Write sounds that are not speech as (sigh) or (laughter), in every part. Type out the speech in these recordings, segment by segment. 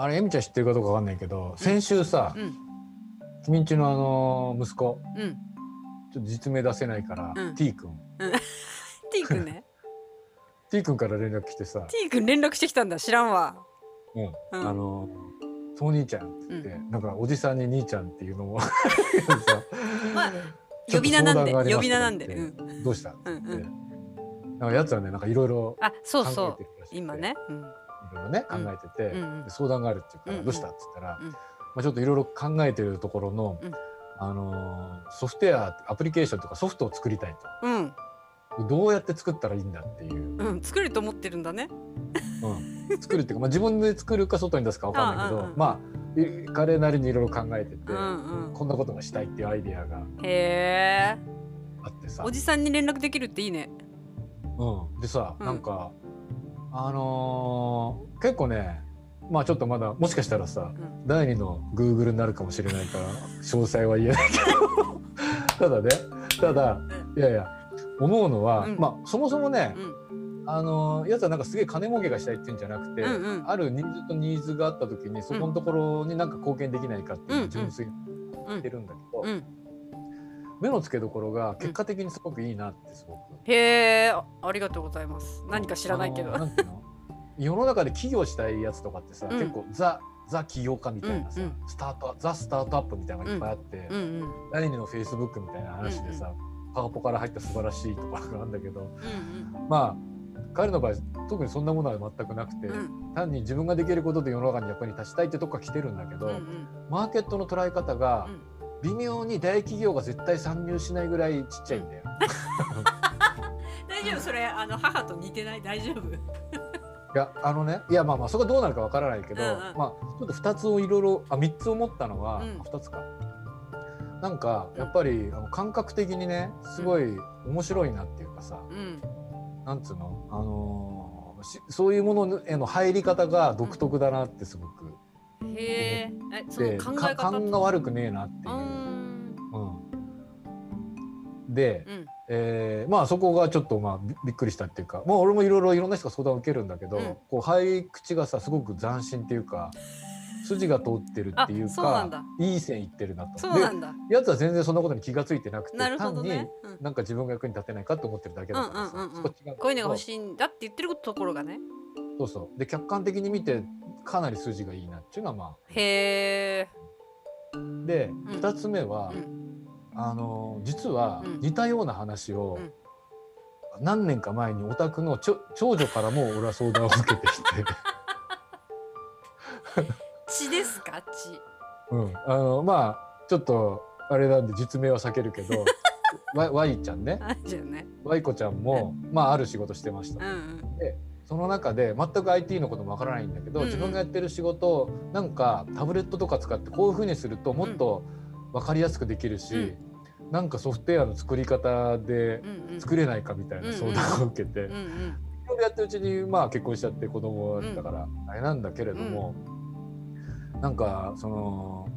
あれエミちゃん知ってるかどうかわかんないけど先週さ、うん。君んちのあの息子うん。ちょっと実名出せないから、うん。T 君。(laughs) T 君ね。(laughs) T 君から連絡来てさ。T 君連絡してきたんだ知らんわ「うん。うん。あのそう兄ちゃん」って言って、うなんかおじさんに兄ちゃんっていうのも (laughs) さまあ呼び名なんで呼び名なんで。うん。どうした?」ってうんうん。なんかやつはねなんかいろいろあそう。考そう今ね。うんいろいろね考うん。えてて、うんうん。で相談があるっていうから、どうしたっつったら、うん。まあ、ちょっといろいろ考えてるところの、うん。あのーソフトウェアアプリケーションとかソフトを作りたいうん。とどうやって作ったらいいんだっていう、うん。作ると思ってるんだね。うん。作るっていうか、まあ、自分で作るか外に出すかわかんないけど、まあい彼なりにいろいろ考えてて、こんなことがしたいっていうアイディアがあってさ。お、じさんに連絡できるっていいね。うん、でさ、うん。なんかあのー結構ねまあちょっとまだもしかしたらさ、うん。第二の Google になるかもしれないから詳細は言えないけど。(laughs) ただねただいやいや思うのは、うん。まあそもそもねう、ん。あのやつはなんかすげえ金儲けがしたいっていうんじゃなくて、うんうん。あるニーズとニーズがあった時にそこのところになんか貢献できないかっていう純粋に言ってるんだけど、うん目の付けどころが結果的にすごくいいなってすごく。へえあありがとうございます。何か知らないけど。世の中で起業したいやつとかってさ、うん。結構ザザ起業家みたいなさ、うんうん。スタートザスタートアップみたいなのがいっぱいあって、うん。うん第二のフェイスブックみたいな話でさ、パワポから入った素晴らしいとかがあるんだけどうんまあ彼の場合特にそんなものは全くなくて、うんうん。単に自分ができることで世の中に役に立ちたいってとこから来てるんだけど、うんうん。マーケットの捉え方がうん微妙に大企業が絶対参入しないぐらいちっちゃいんだよ。(laughs) 大丈夫それあの母と似てない？大丈夫？(laughs) いやあのねいやまあまあそこはどうなるかわからないけど、うんうん。まあちょっと2つをいろいろあ3つ思ったのは、うん。2つか。なんかやっぱりあの感覚的にねすごい面白いなっていうかさ、うん。なんつうの？あのーしそういうものへの入り方が独特だなってすごく、へええそので考え方か。勘が悪くねえなっていう。う。んうん、で、うん。えーまあそこがちょっとまあびびっくりしたっていうか、まあ、俺もいろいろいろんな人が相談を受けるんだけど、うん。こう入り口がさすごく斬新っていうか筋が通ってるっていうかだ。いい線いってるなと。でやつは全然そんなことに気が付いてなくてなるほど単になんか自分が役に立てないかと思ってるだけだからさ、こういうのが欲しいんだって言ってるところがね。そうそう。で客観的に見てかなり筋がいいなっていうのはまへえあでん。2つ目は、うん。あの実はうん。似たような話をうん。何年か前にお宅のちょ長女からも俺は相談を受けていて、血ですか？血。うん、あのまあちょっとあれなんで実名は避けるけど (laughs) わわいちゃんね。あじゃあね。わいこちゃんも、まあある仕事してました。うんうんその中で全く IT のこともわからないんだけど、自分がやってる仕事をなんかタブレットとか使ってこういうふうにするともっと分かりやすくできるし、なんかソフトウェアの作り方で作れないかみたいな相談を受けて、うんうん。いろいろやってるうちにまあ結婚しちゃって子供だったからあれなんだけれども、なんかその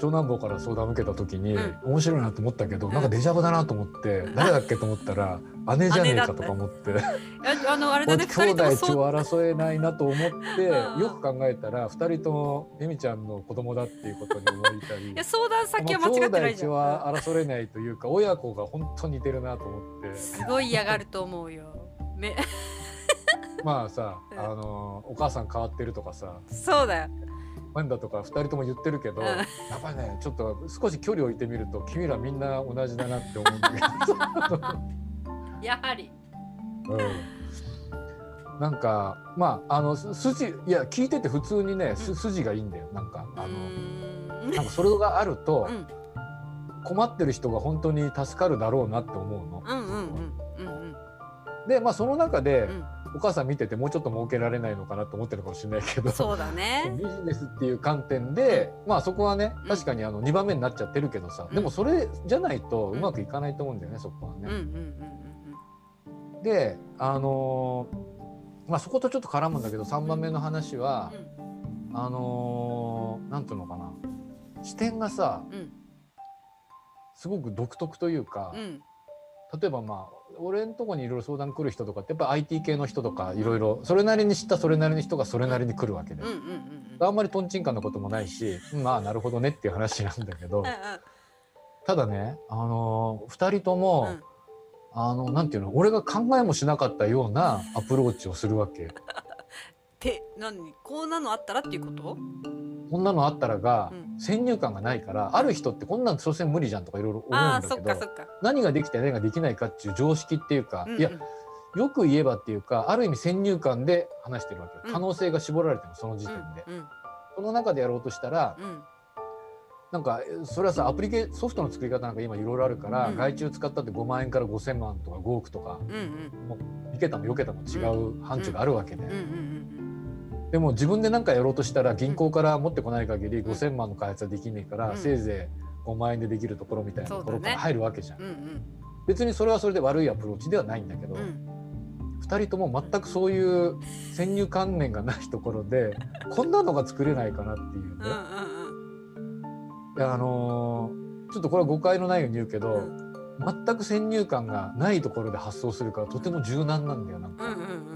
長男坊から相談を受けた時に、うん。面白いなと思ったけど、ん。なんかデジャブだなと思って、誰だっけと思ったら姉じゃねえかとか思って。あ (laughs) あのあれだね兄弟血二人ともそう。を争えないなと思ってうん。よく考えたら2人ともエミちゃんの子供だっていうことに思いたり。いや相談先は間兄弟違ってないじ血ゃん。は争えないというか親子が本当に似てるなと思って。すごい嫌がると思うよ。め。(laughs) まあさうん。あのお母さん変わってるとかさ。そうだよなんだとか2人とも言ってるけどうん。やっぱりねちょっと少し距離を置いてみると君らみんな同じだなって思うんだけど。(laughs) やはり。うん、なんかまああのす筋いや聞いてて普通にねす筋がいいんだよ。なんかあの。なんかそれがあるとうん。困ってる人が本当に助かるだろうなって思うの。うんうんうんでまあその中でうん。お母さん見ててもうちょっと儲けられないのかなと思ってるかもしれないけどそうだね。(laughs) ビジネスっていう観点でまあそこはねうん。確かにあの2番目になっちゃってるけどさうん。でもそれじゃないとうまくいかないと思うんだよねそこはうんうんね。うんであのーまあそことちょっと絡むんだけど3番目の話はうん。あのーなんていうのかな。視点がさうん。すごく独特というかうん。例えばまあ俺のとこにいろいろ相談来る人とかってやっぱ IT 系の人とかいろいろそれなりに知ったそれなりに人がそれなりに来るわけで、うんうんうんあんまりとんちんかんなこともないしまあなるほどねっていう話なんだけど。うんうんただねあの2人とも、うん。あのなんていうの俺が考えもしなかったようなアプローチをするわけ。て何こんなのあったらっていうこと？こんなのあったらが、うん。先入観がないからある人ってこんなん所詮無理じゃんとかいろいろ思うんだけど何ができて何ができないかっていう常識っていうか、うんうん、いやよく言えばっていうかある意味先入観で話してるわけよ。うん。可能性が絞られてるのその時点で、うんその中でやろうとしたらうん。なんかえそれはさアプリケソフトの作り方なんか今いろいろあるから、うん。外注使ったって5万円から5,000万とか5億とかうんうん。いけたもよけたも違う範疇があるわけで、うんうんうんでも自分で何かやろうとしたら銀行から持ってこない限り5,000万の開発はできねえから、うん。せいぜい5万円でできるところみたいなところから入るわけじゃん。うんうん。別にそれはそれで悪いアプローチではないんだけど、うん。うん2人とも全くそういう先入観念がないところで (laughs) こんなのが作れないかなっていううんうんね。あのーちょっとこれは誤解のないように言うけど、うん。全く先入観がないところで発想するからとても柔軟なんだよなんか。うんうんうんうん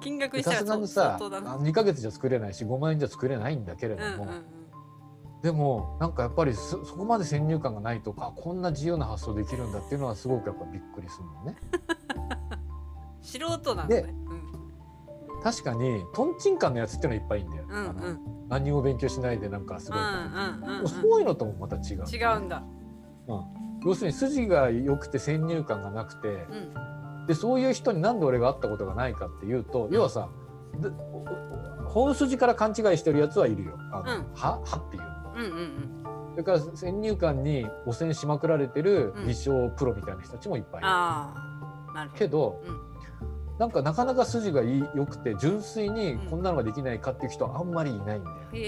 金額にしたさらすがにさ相当だな。あ2ヶ月じゃ作れないし5万円じゃ作れないんだけれども、うんうんうん。でもなんかやっぱりそそこまで先入観がないとかこんな自由な発想できるんだっていうのはすごくやっぱびっくりするのね。(laughs) 素人なんだね。確かにとんちんかんのやつっていうのはいっぱいいいんだよ。うんうん。何も勉強しないでなんかすごい、うんうんうんそういうのともまた違う。違うんだ。要するに筋が良くて先入観がなくてうんでそういう人になんで俺が会ったことがないかっていうと要はさ本筋から勘違いしてるやつはいるよ。あのうん。ははっていうの。うんうんうん。それから先入観に汚染しまくられてるうん。理想プロみたいな人たちもいっぱいいる。ああなるほど。けど、うん。なんかなかなか筋がいい良くて純粋にうん。こんなのができないかっていう人はあんまりいないんだよ。へ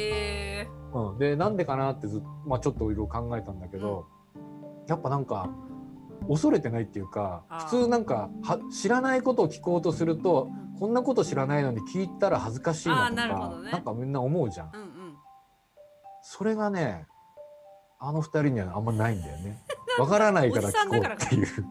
えうん、でなんでかなってずっと、まあ、ちょっといろいろ考えたんだけど、やっぱなんか恐れてないっていうか普通なんかは知らないことを聞こうとするとこんなこと知らないのに聞いたら恥ずかしいなとかね。なんかみんな思うじゃん。うんうん。それがねあの二人にはあんまないんだよね。(laughs) わからないから聞こうっていう。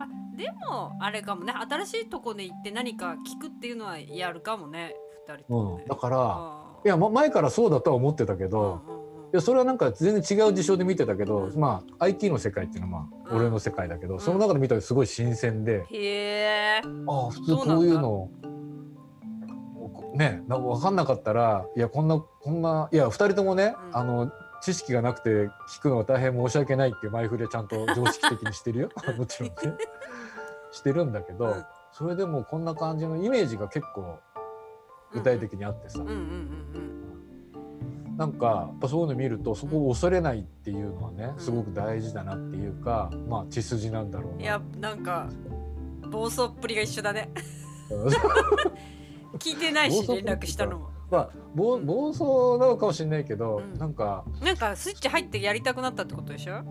あでもあれかもね。新しいとこで行って何か聞くっていうのはやるかもね。二人ともね。うん、だからいや、ま、前からそうだとは思ってたけど、うんうんやそれはなんか全然違う事象で見てたけど、うんまあ IT の世界っていうのはまあうん。俺の世界だけど、ん。その中で見たらすごい新鮮で、へえ。ああ普通こういうのねな分かんなかったらいやこんなこんないや2人ともね、うん。あの知識がなくて聞くのは大変申し訳ないっていう前振りはちゃんと常識的にしてるよ。(laughs) もちろんね。してるんだけど、うん。それでもこんな感じのイメージが結構具体的にあってさ、うんうんうんなんかやっぱそういうの見るとそこを恐れないっていうのはねうんすごく大事だなっていうか、まあ血筋なんだろういやなんか暴走っぷりが一緒だね。うん。(laughs) 聞いてないし連絡したのも。まあ暴暴走なのかもしれないけど、うん。なんかなんかスイッチ入ってやりたくなったってことでしょ？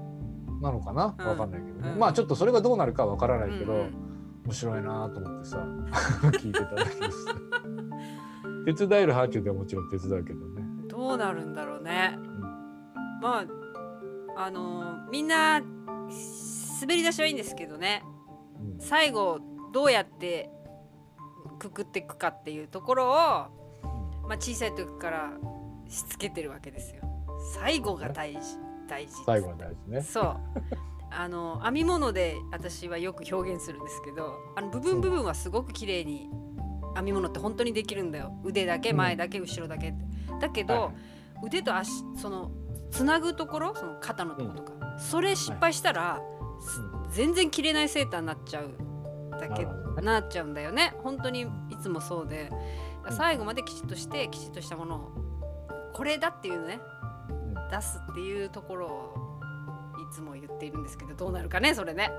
なのかな？うん。わかんないけどね、うん。まあちょっとそれがどうなるかわからないけど、うんうん。面白いなと思ってさ (laughs) 聞いてただけです。手伝える範疇ではもちろん手伝うけどね。どうなるんだろうね、まああのーみんな滑り出しはいいんですけどね。うん。最後どうやってくくっていくかっていうところを、まあ、小さい時からしつけてるわけですよ。最後が大事大事最後は大事ね。そう。(laughs) あの編み物で私はよく表現するんですけどあの部分部分はすごく綺麗に編み物って本当にできるんだよ。腕だけうん。前だけ後ろだけってだけど、はい。腕と足そのつなぐところその肩のところとか、それ失敗したら、す全然着れないセーターになっちゃうだけなっちゃうんだよね。本当にいつもそうで。うん。最後まできちっとしてきちっとしたものをこれだっていうねうん。出すっていうところをいつも言っているんですけどどうなるかねそれね。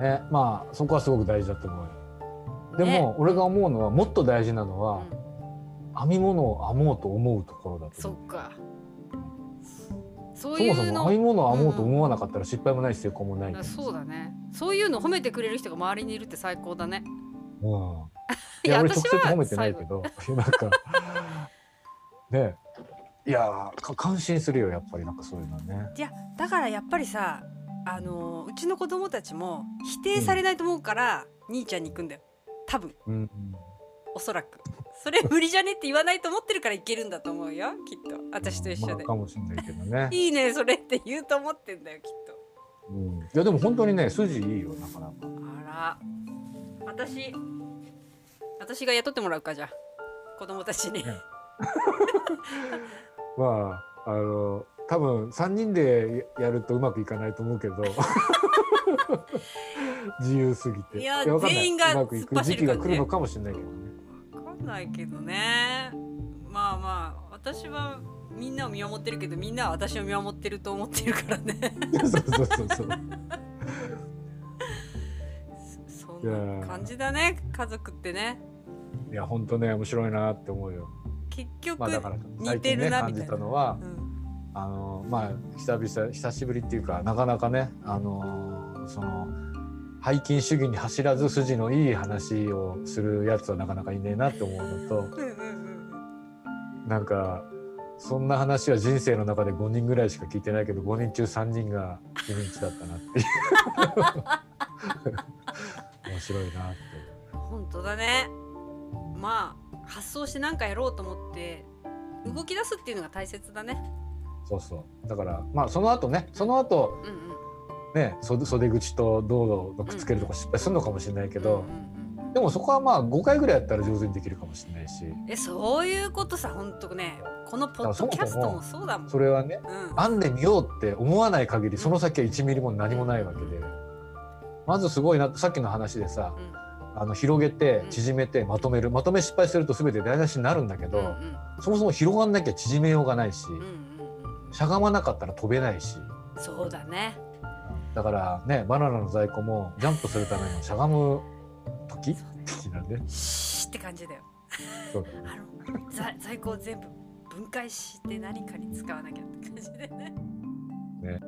ね、まあそこはすごく大事だと思うよ。でも、ね。俺が思うのはもっと大事なのは、うん編み物を編もうと思うところだと。そっか。そうそもそもいうの。編み物を編もうと思わなかったら失敗もないし成功もない。あそうだね。そういうの褒めてくれる人が周りにいるって最高だね。うん。いいやや俺直接褒めてないけど、(laughs) なんかね、いやか感心するよやっぱり。なんかそういうのはね。いやだからやっぱりさあのうちの子供たちも否定されないと思うから、兄ちゃんに行くんだよ。多分。うん。おそらくそれ無理じゃねって言わないと思ってるからいけるんだと思うよ (laughs) きっと。私と一緒で、まあかもしれないけどね、(laughs) いいねそれって言うと思ってんだよきっと。うん、いやでも本当にね筋いいよなかなか。あら。私私が雇ってもらうかじゃあ。子供たちに、ね。(laughs) まああの多分3人でやるとうまくいかないと思うけど。自由すぎて。いや全員がうまくいく時期が来るのかもしれないけどねんないけどね。まあまあ私はみんなを見守ってるけどみんなは私を見守ってると思ってるからね。そうそうそうそう。そそんな感じだね家族ってね。いや本当ね面白いなって思うよ。結局、まあだから似てるなみたいな。たのはうん。あのまあ久々久しぶりっていうかなかなかねあのその背筋主義に走らず筋のいい話をするやつはなかなかいねえなって思うのとなんかそんな話は人生の中で5人ぐらいしか聞いてないけど5人中3人が君んちだったなっていう。(laughs) 面白いなって。本当だね。まあ発想して何かやろうと思って動き出すっていうのが大切だね。そうそう。だからまあその後ねその後うんうんね袖袖口と道路のくっつけるとか失敗するのかもしれないけど、うんうんうんでもそこはまあ5回ぐらいやったら上手にできるかもしれないし。えそういうことさ本当ね。このポッドキャストもそうだもん。それはねうん。編んでみようって思わない限りその先は1ミリも何もないわけで。まずすごいなさっきの話でさあの広げて縮めてまとめる。まとめ失敗すると全て台無しになるんだけど、うんうん。そもそも広がんなきゃ縮めようがないし、うんうんうん。しゃがまなかったら飛べないし。そうだねだからねバナナの在庫もジャンプするためのしゃがむ時？的なんでシーって感じだよ。そう。あの在 (laughs) 在庫を全部分解して何かに使わなきゃって感じでね。ね